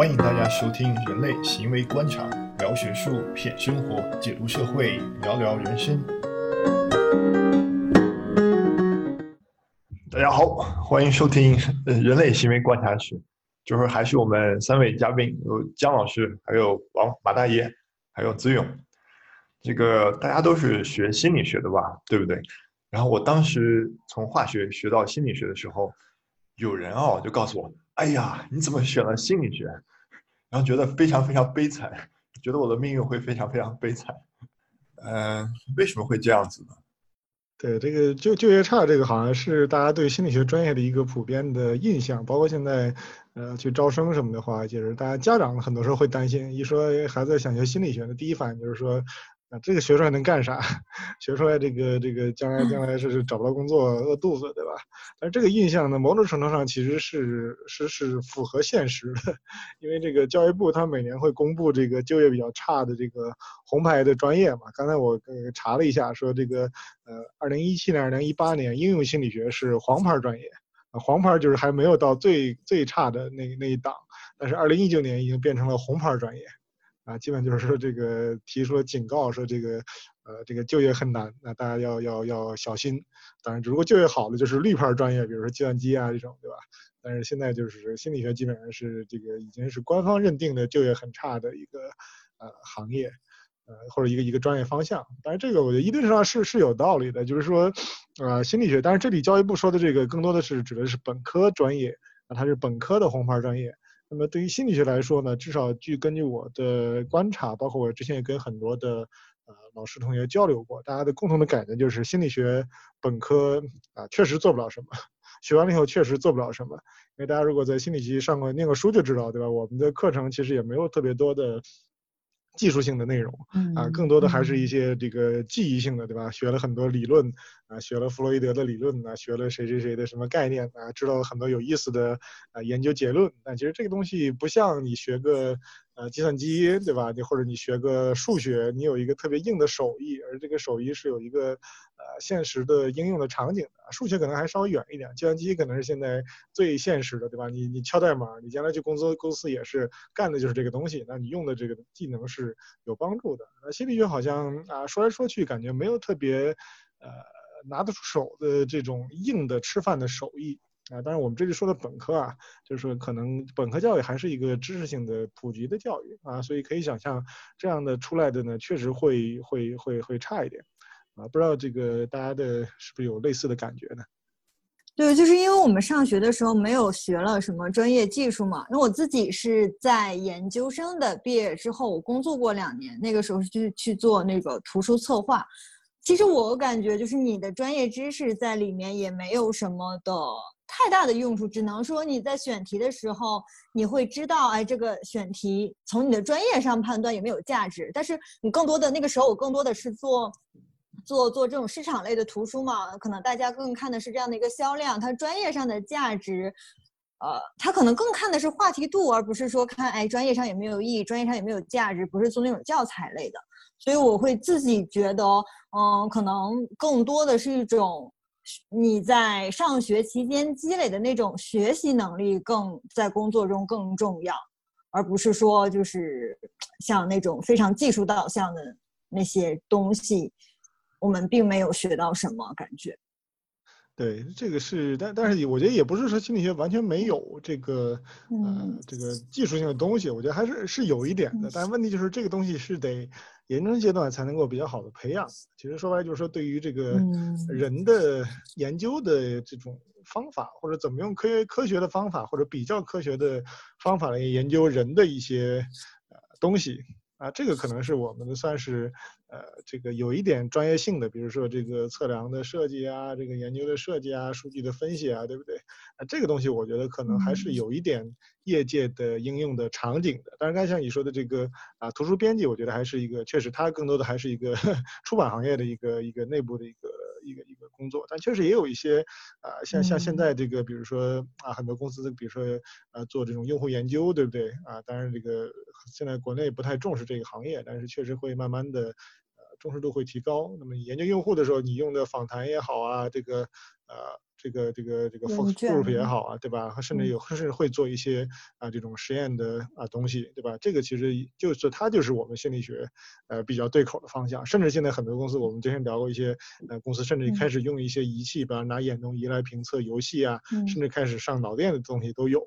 欢迎大家收听《人类行为观察》，聊学术，品生活，解读社会，聊聊人生。大家好，欢迎收听《人类行为观察室》，就是还是我们三位嘉宾，有姜老师，还有王马大爷，还有子勇。这个大家都是学心理学的吧，对不对？然后我当时从化学学到心理学的时候，有人哦就告诉我：“哎呀，你怎么选了心理学？”然后觉得非常非常悲惨，觉得我的命运会非常非常悲惨。嗯，为什么会这样子呢？对，这个就就业差，这个好像是大家对心理学专业的一个普遍的印象，包括现在呃去招生什么的话，就是大家家长很多时候会担心，一说孩子想学心理学的第一反应就是说。啊，这个学出来能干啥？学出来这个这个将来将来是是找不到工作饿肚子，对吧？但是这个印象呢，某种程度上其实是是是符合现实的，因为这个教育部它每年会公布这个就业比较差的这个红牌的专业嘛。刚才我呃查了一下，说这个呃，二零一七年、二零一八年应用心理学是黄牌专业，黄牌就是还没有到最最差的那那一档，但是二零一九年已经变成了红牌专业。啊，基本就是说这个提出了警告，说这个，呃，这个就业很难，那大家要要要小心。当然，如果就业好的就是绿牌专业，比如说计算机啊这种，对吧？但是现在就是心理学基本上是这个已经是官方认定的就业很差的一个呃行业，呃或者一个一个专业方向。但是，这个我觉得一定上是是有道理的，就是说，呃，心理学，但是这里教育部说的这个更多的是指的是本科专业，啊，它是本科的红牌专业。那么对于心理学来说呢，至少据根据我的观察，包括我之前也跟很多的呃老师同学交流过，大家的共同的感觉就是心理学本科啊确实做不了什么，学完了以后确实做不了什么。因为大家如果在心理系上过念过书就知道，对吧？我们的课程其实也没有特别多的。技术性的内容，啊，更多的还是一些这个记忆性的，对吧？学了很多理论，啊，学了弗洛伊德的理论，啊，学了谁谁谁的什么概念，啊，知道了很多有意思的啊研究结论。但其实这个东西不像你学个。呃，计算机对吧？你或者你学个数学，你有一个特别硬的手艺，而这个手艺是有一个呃现实的应用的场景的。数学可能还稍微远一点，计算机可能是现在最现实的，对吧？你你敲代码，你将来去工作公司也是干的就是这个东西，那你用的这个技能是有帮助的。那心理学好像啊说来说去感觉没有特别呃拿得出手的这种硬的吃饭的手艺。啊，当然我们这里说的本科啊，就是可能本科教育还是一个知识性的普及的教育啊，所以可以想象这样的出来的呢，确实会会会会差一点啊。不知道这个大家的是不是有类似的感觉呢？对，就是因为我们上学的时候没有学了什么专业技术嘛。那我自己是在研究生的毕业之后，我工作过两年，那个时候是去去做那个图书策划。其实我感觉就是你的专业知识在里面也没有什么的。太大的用处，只能说你在选题的时候，你会知道，哎，这个选题从你的专业上判断有没有价值。但是你更多的那个时候，我更多的是做，做做这种市场类的图书嘛，可能大家更看的是这样的一个销量，它专业上的价值，呃，他可能更看的是话题度，而不是说看，哎，专业上有没有意义，专业上有没有价值，不是做那种教材类的。所以我会自己觉得，嗯，可能更多的是一种。你在上学期间积累的那种学习能力，更在工作中更重要，而不是说就是像那种非常技术导向的那些东西，我们并没有学到什么感觉。对，这个是，但但是我觉得也不是说心理学完全没有这个，呃，这个技术性的东西，我觉得还是是有一点的。但问题就是这个东西是得研究生阶段才能够比较好的培养。其实说白了就是说，对于这个人的研究的这种方法，或者怎么用科学科学的方法，或者比较科学的方法来研究人的一些呃东西。啊，这个可能是我们的算是，呃，这个有一点专业性的，比如说这个测量的设计啊，这个研究的设计啊，数据的分析啊，对不对？啊，这个东西我觉得可能还是有一点业界的应用的场景的。当然，刚才像你说的这个啊，图书编辑，我觉得还是一个，确实它更多的还是一个 出版行业的一个一个内部的一个。一个一个工作，但确实也有一些，啊，像像现在这个，比如说啊，很多公司，比如说呃，做这种用户研究，对不对？啊，当然这个现在国内不太重视这个行业，但是确实会慢慢的，呃，重视度会提高。那么研究用户的时候，你用的访谈也好啊，这个呃，这个这个这个问 focus group 也嗯好啊，对吧？甚至嗯有甚至会做一些啊这种实验的啊东西，对吧？这个其实就是它就是我们心理学呃比较对口的方向。甚至现在很多公司，我们之前聊过一些呃公司，甚至嗯开始用一些仪器，比方拿眼动仪来评测游戏啊，嗯甚至开始上脑电的东西都有。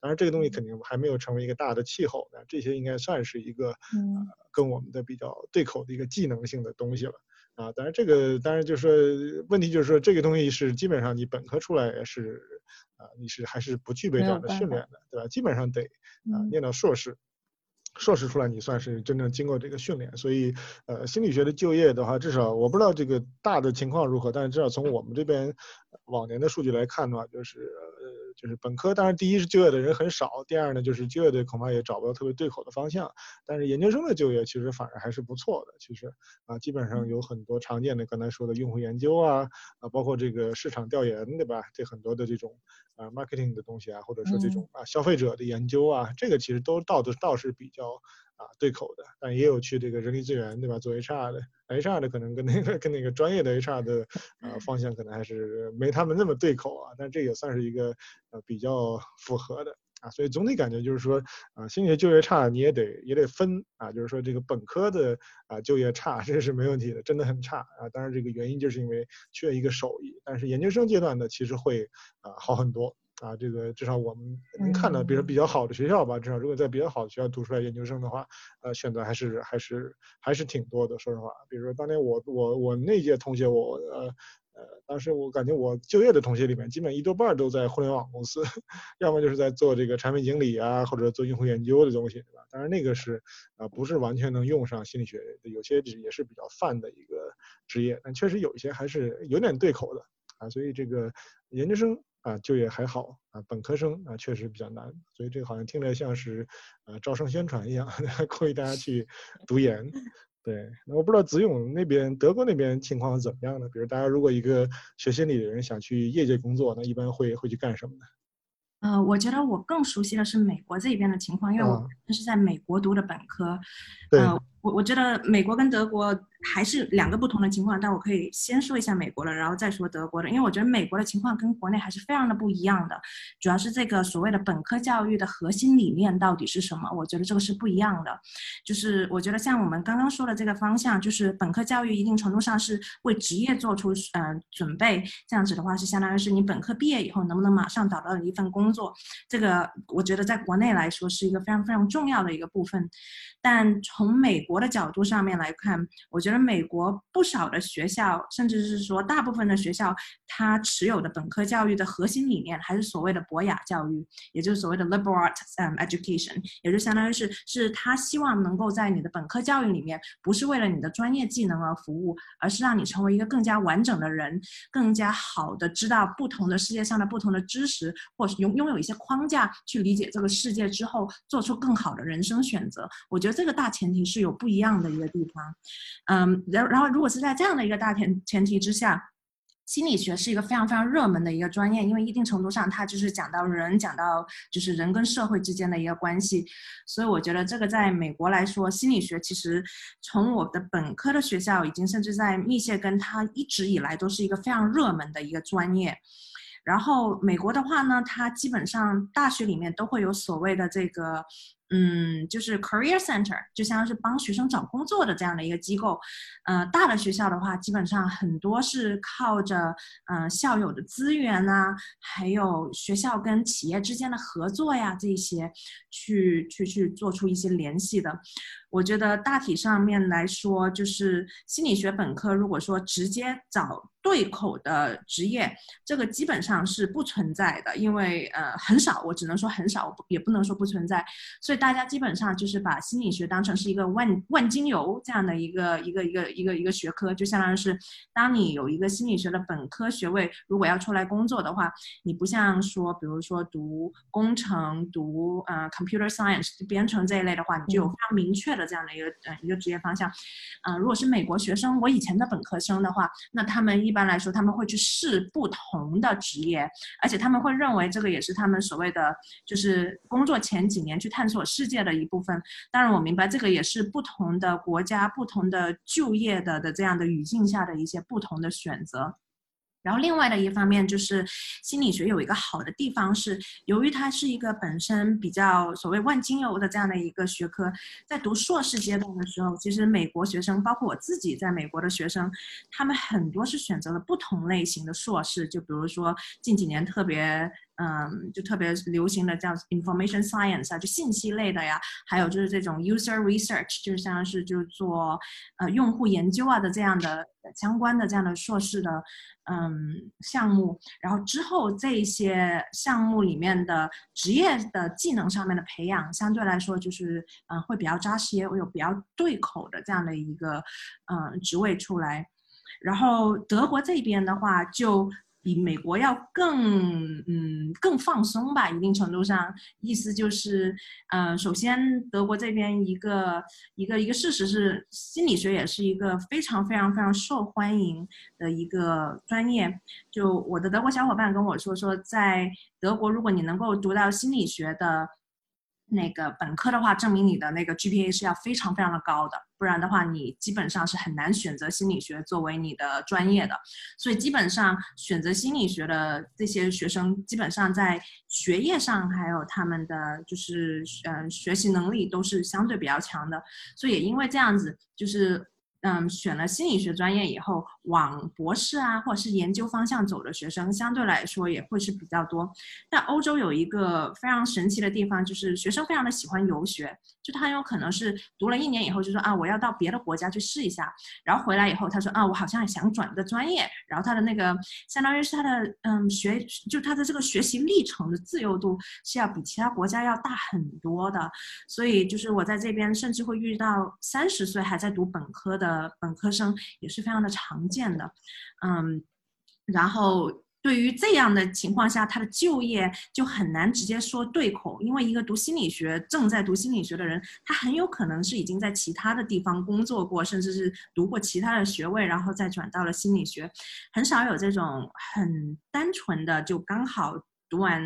当然，这个东西嗯肯定还没有成为一个大的气候呢，这些应该算是一个嗯呃跟我们的比较对口的一个技能性的东西了。啊，当然这个当然就是说问题就是说这个东西是基本上你本科出来是啊你是还是不具备这样的训练的，对吧？基本上得啊嗯念到硕士，硕士出来你算是真正经过这个训练，所以呃心理学的就业的话，至少我不知道这个大的情况如何，但是至少从我们这边往年的数据来看的话，就是呃就是本科当然第一是就业的人很少，第二呢就是就业的恐怕也找不到特别对口的方向，但是研究生的就业其实反而还是不错的，其实啊基本上有很多常见的刚才说的用户研究啊啊包括这个市场调研对吧？这很多的这种啊 marketing 的东西啊，或者说这种啊消费者的研究啊，这个其实都倒的倒是比较啊对口的，但也有去这个人力资源对吧？做 HR 的，HR 的可能跟那个跟那个专业的 HR 的啊方向可能还是没他们那么对口啊，但这也算是一个呃比较符合的。啊，所以总体感觉就是说，啊，心理学就业差你也得也得分啊，就是说这个本科的啊就业差 这是没问题的，真的很差啊。当然这个原因就是因为缺一个手艺，但是研究生阶段的其实会啊好很多啊。这个至少我们能看到，比如说比较好的学校吧，至少如果在比较好的学校读出来研究生的话，呃，选择还是还是还是挺多的。说实话，比如说当年我我我那届同学，我呃。呃，当时我感觉我就业的同学里面，基本一多半儿都在互联网公司，要么就是在做这个产品经理啊，或者做用户研究的东西，对吧？当然那个是啊、不是完全能用上心理学的，有些也是比较泛的一个职业，但确实有一些还是有点对口的啊。所以这个研究生啊就业还好啊，本科生啊确实比较难，所以这个好像听着像是呃招生宣传一样，鼓励大家去读研。对，那我不知道子勇那边德国那边情况怎么样呢？比如大家如果一个学心理的人想去业界工作，那一般会会去干什么呢？呃，我觉得我更熟悉的是美国这边的情况，因为我是在美国读的本科。对呃，我我觉得美国跟德国还是两个不同的情况，但我可以先说一下美国的，然后再说德国的，因为我觉得美国的情况跟国内还是非常的不一样的，主要是这个所谓的本科教育的核心理念到底是什么，我觉得这个是不一样的。就是我觉得像我们刚刚说的这个方向，就是本科教育一定程度上是为职业做出呃准备，这样子的话是相当于是你本科毕业以后能不能马上找到一份工作，这个我觉得在国内来说是一个非常非常重要的一个部分。但从美国的角度上面来看，我觉得美国不少的学校，甚至是说大部分的学校，它持有的本科教育的核心理念还是所谓的博雅教育，也就是所谓的 liberal arts education，也就相当于是是他希望能够在你的本科教育里面，不是为了你的专业技能而服务，而是让你成为一个更加完整的人，更加好的知道不同的世界上的不同的知识，或是拥拥有一些框架去理解这个世界之后，做出更好的人生选择。我觉得这个大前提是有不一样的一个地方，嗯，然然后如果是在这样的一个大前前提之下。心理学是一个非常非常热门的一个专业，因为一定程度上它就是讲到人，讲到就是人跟社会之间的一个关系，所以我觉得这个在美国来说，心理学其实从我的本科的学校，已经甚至在密歇根，它一直以来都是一个非常热门的一个专业。然后美国的话呢，它基本上大学里面都会有所谓的这个。嗯，就是 career center，就像是帮学生找工作的这样的一个机构。呃，大的学校的话，基本上很多是靠着呃校友的资源呐、还有学校跟企业之间的合作呀，这些去去去做出一些联系的。我觉得大体上面来说，就是心理学本科，如果说直接找对口的职业，这个基本上是不存在的，因为呃很少，我只能说很少，也不能说不存在。所以大家基本上就是把心理学当成是一个万万金油这样的一个一个一个一个一个学科，就相当于是，当你有一个心理学的本科学位，如果要出来工作的话，你不像说，比如说读工程、读呃 computer science、编程这一类的话，你就有非常明确的这样的一个呃一个职业方向。嗯、呃，如果是美国学生，我以前的本科生的话，那他们一般来说他们会去试不同的职业，而且他们会认为这个也是他们所谓的就是工作前几年去探索世界的一部分。当然，我明白这个也是不同的国家、不同的就业的的这样的语境下的一些不同的选择。然后另外的一方面就是心理学有一个好的地方是，由于它是一个本身比较所谓万金油的这样的一个学科，在读硕士阶段的时候，其实美国学生，包括我自己在美国的学生，他们很多是选择了不同类型的硕士，就比如说近几年特别。嗯，就特别流行的叫 information science 啊，就信息类的呀，还有就是这种 user research，就是像是就做呃用户研究啊的这样的相关的这样的硕士的嗯项目，然后之后这些项目里面的职业的技能上面的培养，相对来说就是嗯会比较扎实，也会有比较对口的这样的一个嗯职位出来，然后德国这边的话就。比美国要更嗯更放松吧，一定程度上，意思就是，嗯，首先德国这边一个一个一个事实是，心理学也是一个非常非常非常受欢迎的一个专业。就我的德国小伙伴跟我说，说在德国，如果你能够读到心理学的。那个本科的话，证明你的那个 GPA 是要非常非常的高的，不然的话，你基本上是很难选择心理学作为你的专业的。所以基本上选择心理学的这些学生，基本上在学业上还有他们的就是嗯学习能力都是相对比较强的。所以也因为这样子，就是。嗯，选了心理学专业以后，往博士啊，或者是研究方向走的学生，相对来说也会是比较多。但欧洲有一个非常神奇的地方，就是学生非常的喜欢游学，就他很有可能是读了一年以后，就说啊，我要到别的国家去试一下，然后回来以后，他说啊，我好像想转个专业，然后他的那个相当于是他的嗯学，就他的这个学习历程的自由度是要比其他国家要大很多的。所以就是我在这边甚至会遇到三十岁还在读本科的。呃，本科生也是非常的常见的，嗯，然后对于这样的情况下，他的就业就很难直接说对口，因为一个读心理学正在读心理学的人，他很有可能是已经在其他的地方工作过，甚至是读过其他的学位，然后再转到了心理学，很少有这种很单纯的就刚好读完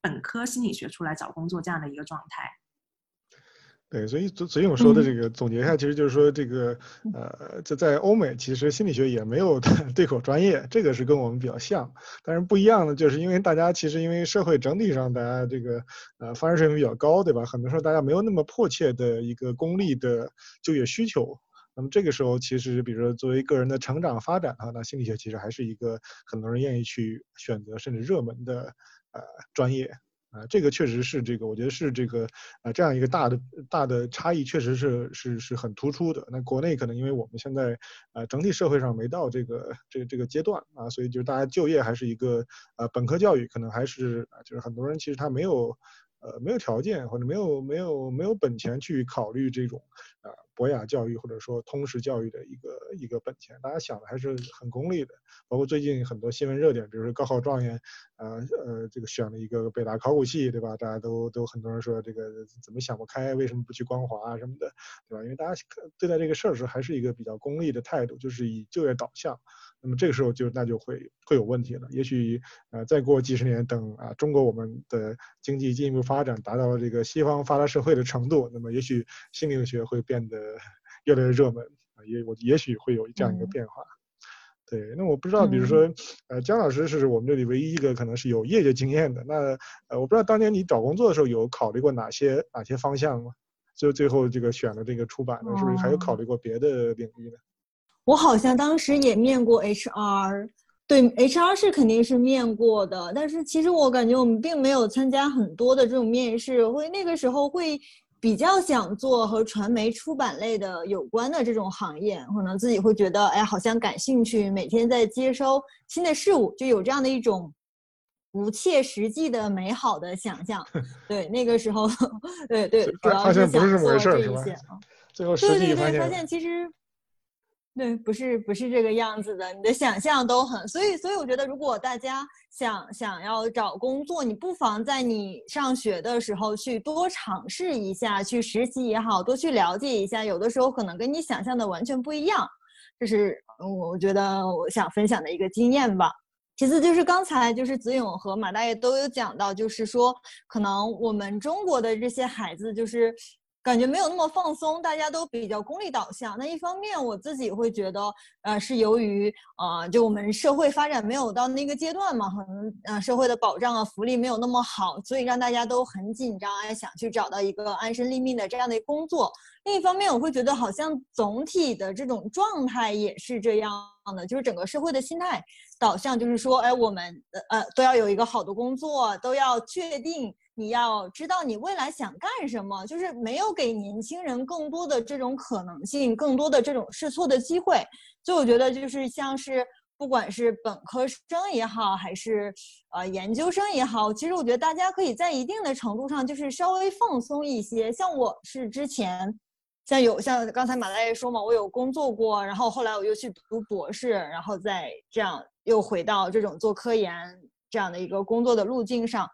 本科心理学出来找工作这样的一个状态。对，所以所以我说的这个总结一下，其实就是说这个呃，就在欧美，其实心理学也没有对口专业，这个是跟我们比较像。但是不一样的，就是因为大家其实因为社会整体上大家这个呃发展水平比较高，对吧？很多时候大家没有那么迫切的一个功利的就业需求。那么这个时候，其实比如说作为个人的成长发展啊，那心理学其实还是一个很多人愿意去选择甚至热门的呃专业。啊，这个确实是这个，我觉得是这个，啊，这样一个大的大的差异，确实是是是很突出的。那国内可能因为我们现在，啊，整体社会上没到这个这个这个阶段啊，所以就是大家就业还是一个，呃，本科教育可能还是，就是很多人其实他没有。呃，没有条件或者没有没有没有本钱去考虑这种，啊，博雅教育或者说通识教育的一个一个本钱，大家想的还是很功利的。包括最近很多新闻热点，比如说高考状元，呃呃，这个选了一个北大考古系，对吧？大家都都很多人说这个怎么想不开，为什么不去光华什么的，对吧？因为大家对待这个事儿时还是一个比较功利的态度，就是以就业导向。那么这个时候就那就会会有问题了。也许呃再过几十年，等啊中国我们的经济进一步发展，达到了这个西方发达社会的程度，那么也许心理学会变得越来越热门啊，也我也许会有这样一个变化。对，那我不知道，比如说呃姜老师是我们这里唯一一个可能是有业界经验的。那呃我不知道当年你找工作的时候有考虑过哪些哪些方向吗？就最后这个选了这个出版的，是不是还有考虑过别的领域呢？我好像当时也面过 HR，对 HR 是肯定是面过的，但是其实我感觉我们并没有参加很多的这种面试，会那个时候会比较想做和传媒出版类的有关的这种行业，可能自己会觉得哎好像感兴趣，每天在接收新的事物，就有这样的一种不切实际的美好的想象。对那个时候，对 对，主要是想做这一些啊。最后实际发现其实。对，不是不是这个样子的，你的想象都很，所以所以我觉得，如果大家想想要找工作，你不妨在你上学的时候去多尝试一下，去实习也好，多去了解一下，有的时候可能跟你想象的完全不一样，这是我觉得我想分享的一个经验吧。其次就是刚才就是子勇和马大爷都有讲到，就是说可能我们中国的这些孩子就是。感觉没有那么放松，大家都比较功利导向。那一方面，我自己会觉得，呃，是由于啊，就我们社会发展没有到那个阶段嘛，可能呃社会的保障啊、福利没有那么好，所以让大家都很紧张，哎想去找到一个安身立命的这样的工作。另一方面，我会觉得好像总体的这种状态也是这样的，就是整个社会的心态导向，就是说，哎，我们呃呃都要有一个好的工作，都要确定你要知道你未来想干什么，就是没有给年轻人更多的这种可能性，更多的这种试错的机会。所以我觉得，就是像是不管是本科生也好，还是呃研究生也好，其实我觉得大家可以在一定的程度上就是稍微放松一些。像我是之前。像有像刚才马大爷说嘛，我有工作过，然后后来我又去读博士，然后再这样又回到这种做科研这样的一个工作的路径上。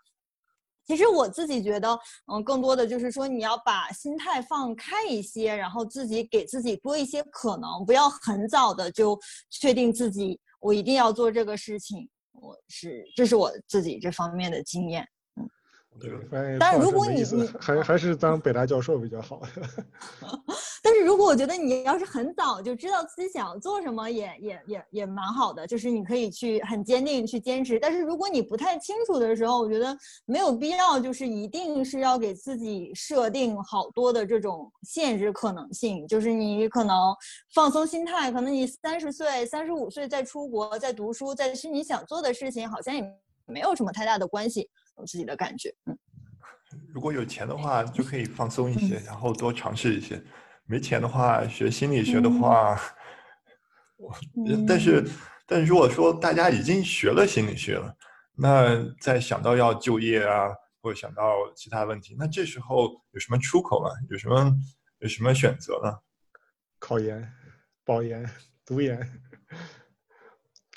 其实我自己觉得，嗯，更多的就是说你要把心态放开一些，然后自己给自己多一些可能，不要很早的就确定自己我一定要做这个事情。我是这是我自己这方面的经验。对，但如果你你还还是当北大教授比较好。但是如果我觉得你要是很早就知道自己想要做什么，也也也也蛮好的，就是你可以去很坚定去坚持。但是如果你不太清楚的时候，我觉得没有必要，就是一定是要给自己设定好多的这种限制可能性。就是你可能放松心态，可能你三十岁、三十五岁再出国、再读书、再是你想做的事情，好像也没有什么太大的关系。我自己的感觉，嗯，如果有钱的话，就可以放松一些，然后多尝试一些。没钱的话，学心理学的话，我但是，但如果说大家已经学了心理学了，那在想到要就业啊，或者想到其他问题，那这时候有什么出口吗？有什么有什么选择呢？考研、保研、读研。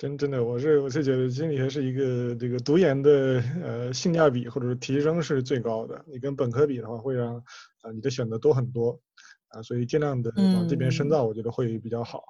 真真的，我是我是觉得心理学是一个这个读研的呃性价比或者是提升是最高的。你跟本科比的话，会让啊你的选择多很多啊，所以尽量的往这边深造，我觉得会比较好。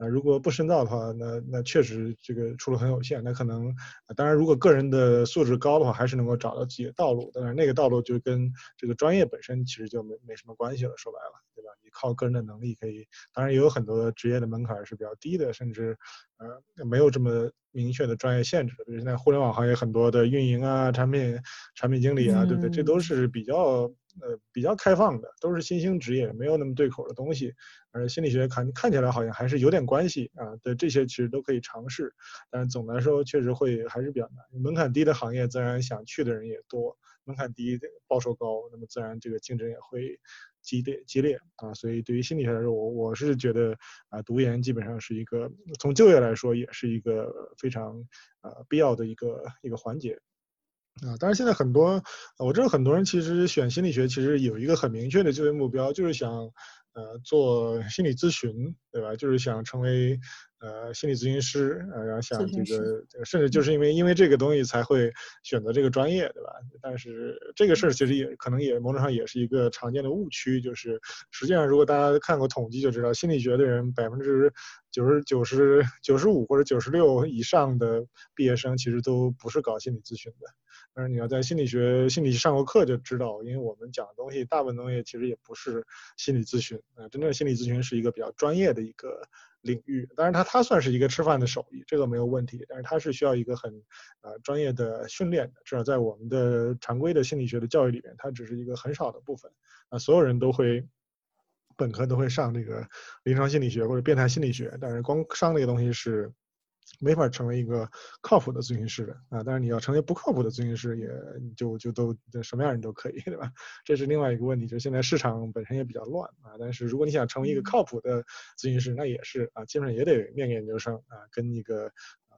啊，如果不深造的话，那那确实这个出路很有限。那可能当然，如果个人的素质高的话，还是能够找到自己的道路。但是那个道路就跟这个专业本身其实就没没什么关系了。说白了，对吧？你靠个人的能力可以，当然也有很多职业的门槛是比较低的，甚至。呃，没有这么明确的专业限制，比如现在互联网行业很多的运营啊、产品、产品经理啊，对不对？这都是比较呃比较开放的，都是新兴职业，没有那么对口的东西。而心理学看看起来好像还是有点关系啊，对这些其实都可以尝试，但总的来说确实会还是比较难。门槛低的行业，自然想去的人也多；门槛低、报酬高，那么自然这个竞争也会。激烈激烈啊，所以对于心理学来说，我我是觉得啊，读研基本上是一个从就业来说也是一个非常呃必要的一个一个环节啊。当然现在很多我知道很多人其实选心理学其实有一个很明确的就业目标，就是想呃做心理咨询，对吧？就是想成为。呃，心理咨询师，呃，然后想这个，甚至就是因为因为这个东西才会选择这个专业，对吧？但是这个事儿其实也可能也某种上也是一个常见的误区，就是实际上如果大家看过统计就知道，心理学的人百分之九十九十九十五或者九十六以上的毕业生其实都不是搞心理咨询的。但是你要在心理学心理上过课就知道，因为我们讲的东西大部分东西其实也不是心理咨询，啊，真正心理咨询是一个比较专业的一个。领域，当然它它算是一个吃饭的手艺，这个没有问题。但是它是需要一个很，呃专业的训练的，至少在我们的常规的心理学的教育里面，它只是一个很少的部分。啊，所有人都会，本科都会上这个临床心理学或者变态心理学，但是光上这个东西是。没法成为一个靠谱的咨询师的啊！当然，你要成为不靠谱的咨询师，也就就都什么样人都可以，对吧？这是另外一个问题，就是现在市场本身也比较乱啊。但是如果你想成为一个靠谱的咨询师，那也是啊，基本上也得念研究生啊，跟一个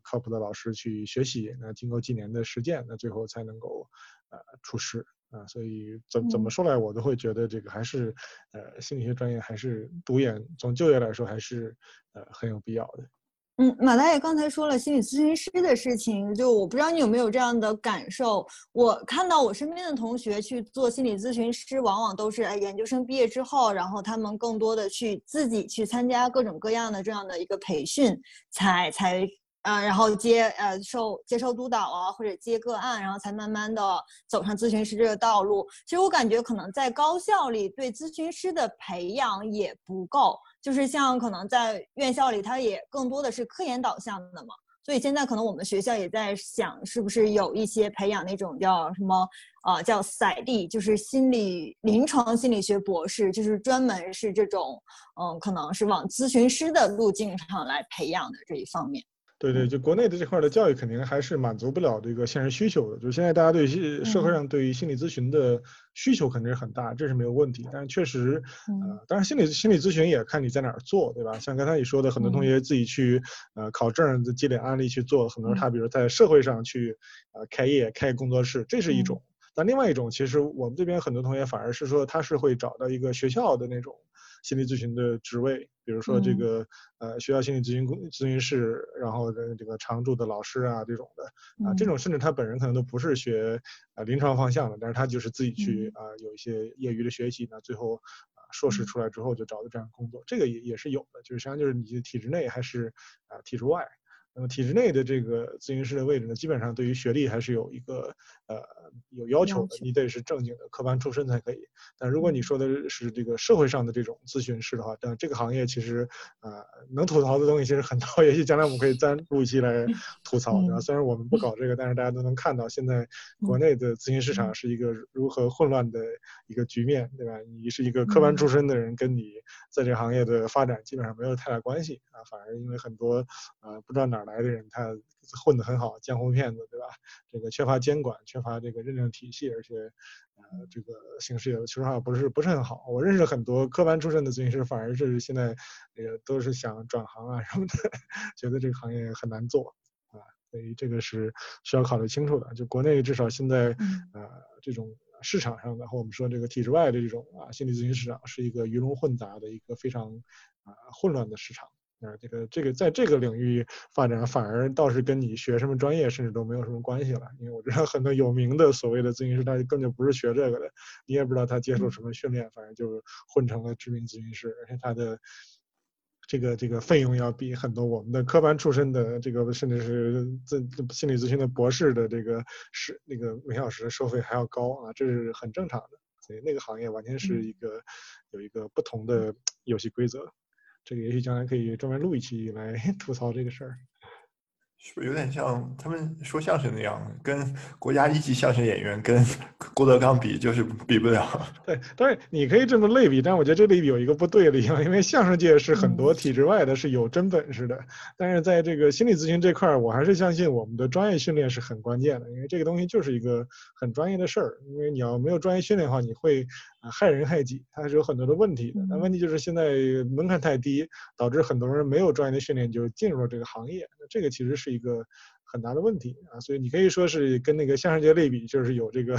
靠谱的老师去学习，那经过几年的实践，那最后才能够呃出师啊。所以怎怎么说来，我都会觉得这个还是呃心理学专业还是读研，从就业来说还是呃很有必要的。嗯，马大爷刚才说了心理咨询师的事情，就我不知道你有没有这样的感受。我看到我身边的同学去做心理咨询师，往往都是哎研究生毕业之后，然后他们更多的去自己去参加各种各样的这样的一个培训，才才呃，然后接呃受接受督导啊，或者接个案，然后才慢慢的走上咨询师这个道路。其实我感觉可能在高校里对咨询师的培养也不够，就是像可能在院校里，它也更多的是科研导向的嘛。所以现在可能我们学校也在想，是不是有一些培养那种叫什么，呃，叫赛地，就是心理临床心理学博士，就是专门是这种，嗯，可能是往咨询师的路径上来培养的这一方面。对对，就国内的这块的教育肯定还是满足不了这个现实需求的。就现在大家对社会上对于心理咨询的需求肯定是很大，这是没有问题。但是确实，呃，当然心理心理咨询也看你在哪儿做，对吧？像刚才你说的，很多同学自己去呃考证、积累案例去做，很多他比如在社会上去呃开业、开工作室，这是一种。但另外一种，其实我们这边很多同学反而是说，他是会找到一个学校的那种。心理咨询的职位，比如说这个呃学校心理咨询咨询室，然后的这个常驻的老师啊这种的。啊，这种甚至他本人可能都不是学啊临床方向的，但是他就是自己去啊有一些业余的学习，那最后啊硕士出来之后就找的这样工作，这个也也是有的，就是实际上就是你体制内还是啊体制外。那么体制内的这个咨询师的位置呢，基本上对于学历还是有一个呃有要求的，你得是正经的科班出身才可以。但如果你说的是这个社会上的这种咨询师的话，但这个行业其实呃能吐槽的东西其实很多，也许将来我们可以单录一期来吐槽，对吧？虽然我们不搞这个，但是大家都能看到现在国内的咨询市场是一个如何混乱的一个局面，对吧？你是一个科班出身的人，跟你在这个行业的发展基本上没有太大关系啊，反而因为很多呃不知道哪。来的人他混得很好，江湖骗子对吧？这个缺乏监管，缺乏这个认证体系，而且呃这个形势也说实话不是不是很好。我认识很多科班出身的咨询师，反而是现在这个都是想转行啊什么的，觉得这个行业很难做啊，所以这个是需要考虑清楚的。就国内至少现在呃这种市场上的和我们说这个体制外的这种啊心理咨询市场是一个鱼龙混杂的一个非常啊混乱的市场。啊，这个这个在这个领域发展，反而倒是跟你学什么专业甚至都没有什么关系了。因为我知道很多有名的所谓的咨询师，他根本就不是学这个的，你也不知道他接受什么训练，反正就混成了知名咨询师，而且他的这个这个费用要比很多我们的科班出身的这个甚至是咨心理咨询的博士的这个是那个每小时收费还要高啊，这是很正常的。所以那个行业完全是一个有一个不同的游戏规则。这个也许将来可以专门录一期来 吐槽这个事儿。是不是有点像他们说相声那样，跟国家一级相声演员跟 郭德纲比，就是比不了。对，当然你可以这么类比，但我觉得这类比有一个不对的地方，因为相声界是很多体制外的，是有真本事的。但是在这个心理咨询这块儿，我还是相信我们的专业训练是很关键的，因为这个东西就是一个很专业的事儿。因为你要没有专业训练的话，你会啊害人害己，它还是有很多的问题的。那问题就是现在门槛太低，导致很多人没有专业的训练就进入了这个行业。那这个其实是。一个很大的问题啊，所以你可以说是跟那个相声界类比，就是有这个，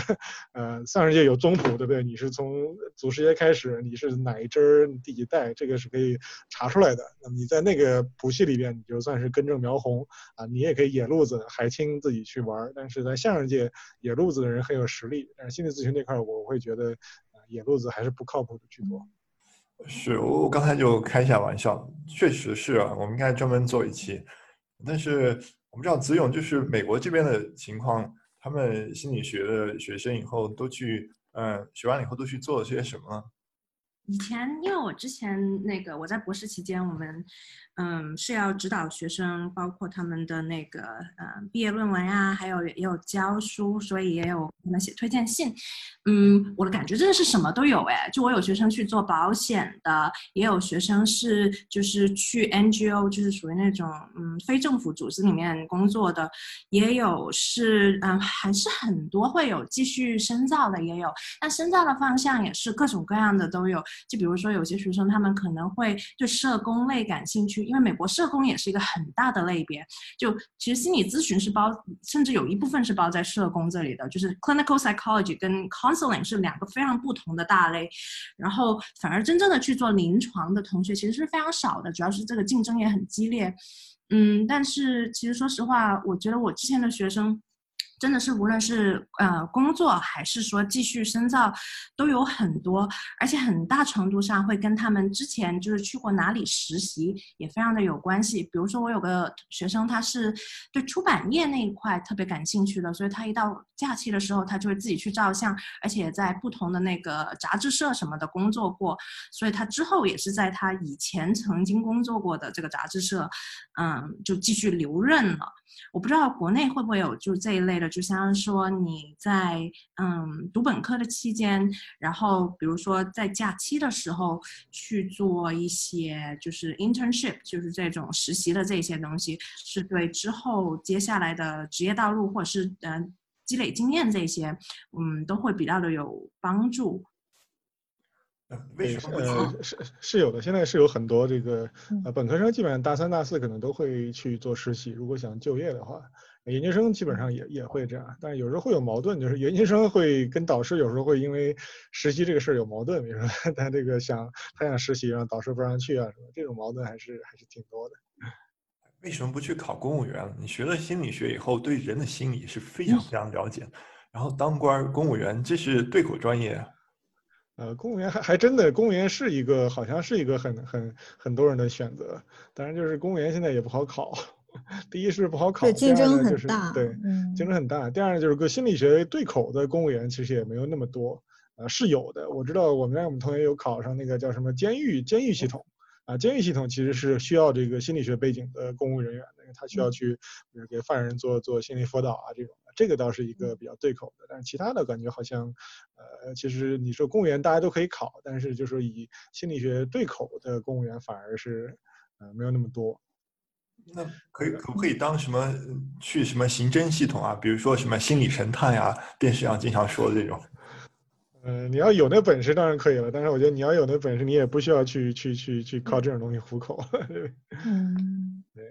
呃，相声界有宗谱，对不对？你是从祖师爷开始，你是哪一支第几代，这个是可以查出来的。那么你在那个谱系里边，你就算是根正苗红啊，你也可以野路子，海清自己去玩。但是在相声界，野路子的人很有实力，但是心理咨询这块，我会觉得野路子还是不靠谱的居多。是我我刚才就开一下玩笑，确实是啊，我们应该专门做一期。但是我们知道子勇就是美国这边的情况，他们心理学的学生以后都去，嗯，学完了以后都去做了些什么？以前因为我之前那个我在博士期间，我们。嗯，是要指导学生，包括他们的那个呃毕业论文啊，还有也有教书，所以也有可能写推荐信。嗯，我的感觉真的是什么都有哎，就我有学生去做保险的，也有学生是就是去 NGO，就是属于那种嗯非政府组织里面工作的，也有是嗯还是很多会有继续深造的也有，那深造的方向也是各种各样的都有。就比如说有些学生他们可能会对社工类感兴趣。因为美国社工也是一个很大的类别，就其实心理咨询是包，甚至有一部分是包在社工这里的，就是 clinical psychology 跟 counseling 是两个非常不同的大类，然后反而真正的去做临床的同学其实是非常少的，主要是这个竞争也很激烈，嗯，但是其实说实话，我觉得我之前的学生。真的是无论是呃工作还是说继续深造，都有很多，而且很大程度上会跟他们之前就是去过哪里实习也非常的有关系。比如说我有个学生，他是对出版业那一块特别感兴趣的，所以他一到假期的时候，他就会自己去照相，而且在不同的那个杂志社什么的工作过，所以他之后也是在他以前曾经工作过的这个杂志社，嗯，就继续留任了。我不知道国内会不会有就这一类的，就像说你在嗯读本科的期间，然后比如说在假期的时候去做一些就是 internship，就是这种实习的这些东西，是对之后接下来的职业道路或者是嗯积累经验这些，嗯都会比较的有帮助。为什么？呃，是是有的，现在是有很多这个呃本科生，基本上大三、大四可能都会去做实习。如果想就业的话，研究生基本上也也会这样，但是有时候会有矛盾，就是研究生会跟导师有时候会因为实习这个事儿有矛盾，比如说他这个想他想实习，让导师不让去啊什么，这种矛盾还是还是挺多的。为什么不去考公务员？你学了心理学以后，对人的心理是非常非常了解，然后当官公务员这是对口专业。呃，公务员还还真的，公务员是一个，好像是一个很很很多人的选择。当然，就是公务员现在也不好考。第一是不好考，竞争很大。对，竞争很大。第二呢就是跟心理学对口的公务员其实也没有那么多。呃，是有的。我知道我们让我们同学有考上那个叫什么监狱监狱系统。啊，监狱系统其实是需要这个心理学背景的公务人员的，因为他需要去比如给犯人做做心理辅导啊这种。这个倒是一个比较对口的，但是其他的感觉好像，呃，其实你说公务员大家都可以考，但是就是以心理学对口的公务员反而是，呃，没有那么多。那可以可不可以当什么去什么刑侦系统啊？比如说什么心理神探呀，电视上经常说的这种。嗯，你要有那本事当然可以了，但是我觉得你要有那本事，你也不需要去去去去靠这种东西糊口。嗯，对。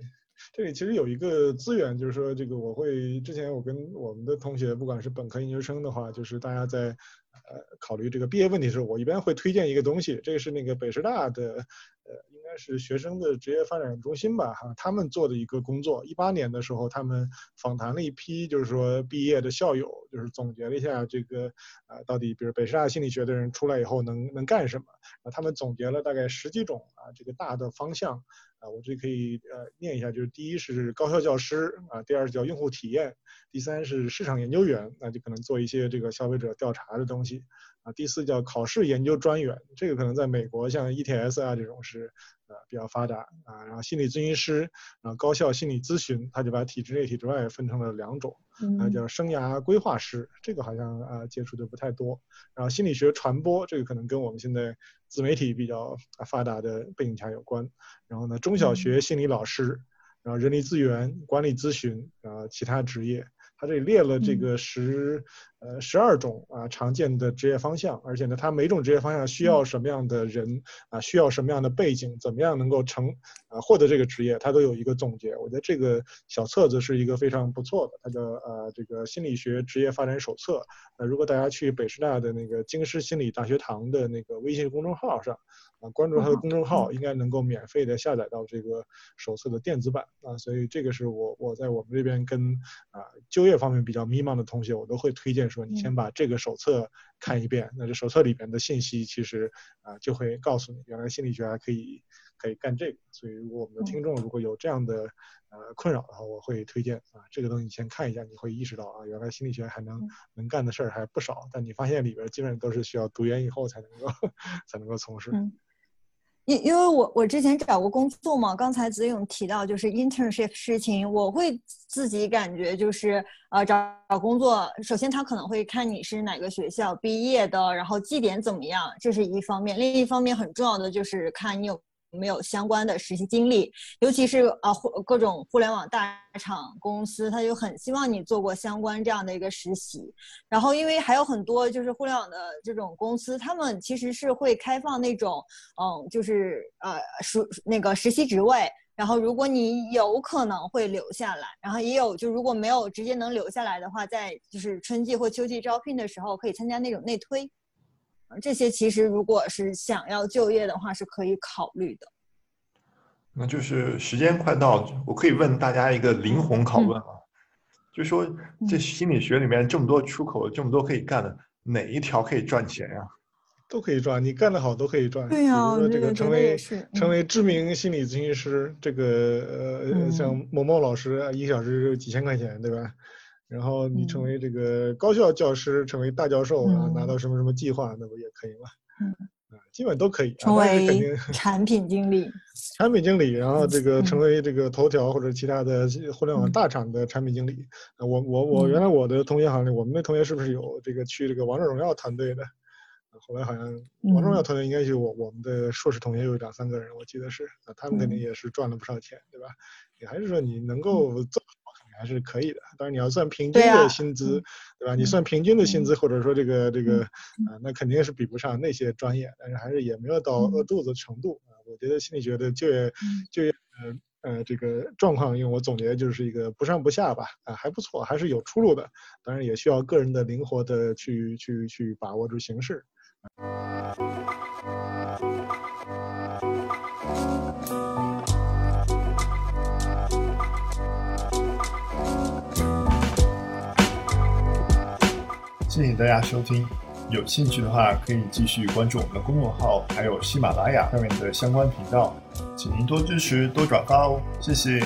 这里其实有一个资源，就是说这个我会之前我跟我们的同学，不管是本科研究生的话，就是大家在呃考虑这个毕业问题的时候，我一般会推荐一个东西，这个是那个北师大的呃应是学生的职业发展中心吧哈，他们做的一个工作，一八年的时候他们访谈了一批就是说毕业的校友，就是总结了一下这个啊到底比如北师大心理学的人出来以后能能干什么，啊他们总结了大概十几种啊这个大的方向。啊，我这可以呃念一下，就是第一是高校教师啊，第二叫用户体验，第三是市场研究员，那就可能做一些这个消费者调查的东西。啊，第四叫考试研究专员，这个可能在美国像 ETS 啊这种是呃。比较发达啊，然后心理咨询师，然后高校心理咨询，他就把体制内、体制外分成了两种，啊叫生涯规划师，这个好像啊接触的不太多。然后心理学传播，这个可能跟我们现在自媒体比较发达的背景下有关。然后呢，中小学心理老师，然后人力资源管理咨询，然后其他职业，他这里列了这个十。呃，十二种啊常见的职业方向，而且呢，它每种职业方向需要什么样的人啊，需要什么样的背景，怎么样能够成啊获得这个职业，它都有一个总结。我觉得这个小册子是一个非常不错的，它叫呃这个心理学职业发展手册。呃，如果大家去北师大的那个京师心理大学堂的那个微信公众号上啊，关注他的公众号，应该能够免费的下载到这个手册的电子版啊。所以这个是我我在我们这边跟啊就业方面比较迷茫的同学，我都会推荐。说你先把这个手册看一遍，那这手册里边的信息其实啊就会告诉你，原来心理学还可以可以干这个。所以如果我们的听众如果有这样的呃困扰的话，我会推荐啊这个东西先看一下，你会意识到啊原来心理学还能能干的事儿还不少。但你发现里边基本上都是需要读研以后才能够 才能够从事。因因为我我之前找过工作嘛，刚才子勇提到就是 internship 事情，我会自己感觉就是呃找找工作，首先他可能会看你是哪个学校毕业的，然后绩点怎么样，这是一方面，另一方面很重要的就是看你有。没有相关的实习经历，尤其是啊互各种互联网大厂公司，他就很希望你做过相关这样的一个实习。然后，因为还有很多就是互联网的这种公司，他们其实是会开放那种嗯，就是呃实那个实习职位。然后，如果你有可能会留下来，然后也有就如果没有直接能留下来的话，在就是春季或秋季招聘的时候，可以参加那种内推。这些其实如果是想要就业的话，是可以考虑的。那就是时间快到，我可以问大家一个灵魂拷问啊，就说这心理学里面这么多出口，这么多可以干的，哪一条可以赚钱呀？都可以赚，你干得好都可以赚。对呀，比如说这个成为成成为知名心理咨询师，这个呃像某某老师一小时几千块钱，对吧？然后你成为这个高校教师，成为大教授然后，拿到什么什么计划，那不也可以吗？嗯。基本都可以成为 产品经理，产品经理，然后这个成为这个头条或者其他的互联网大厂的产品经理。我我我原来我的同学好像，我们那同学是不是有这个去这个王者荣耀团队的？后来好像王者荣耀团队应该就我我们的硕士同学有两三个人，我记得是，他们肯定也是赚了不少钱，对吧？你还是说你能够做。还是可以的，当然你要算平均的薪资，对吧？你算平均的薪资，或者说这个这个啊，那肯定是比不上那些专业，但是还是也没有到饿肚子程度啊。我觉得心理学的就业就业呃呃这个状况，因为我总结就是一个不上不下吧，啊还不错，还是有出路的。当然也需要个人的灵活的去去去把握住形势。谢谢大家收听，有兴趣的话可以继续关注我们的公众号，还有喜马拉雅上面的相关频道，请您多支持多转发哦，谢谢。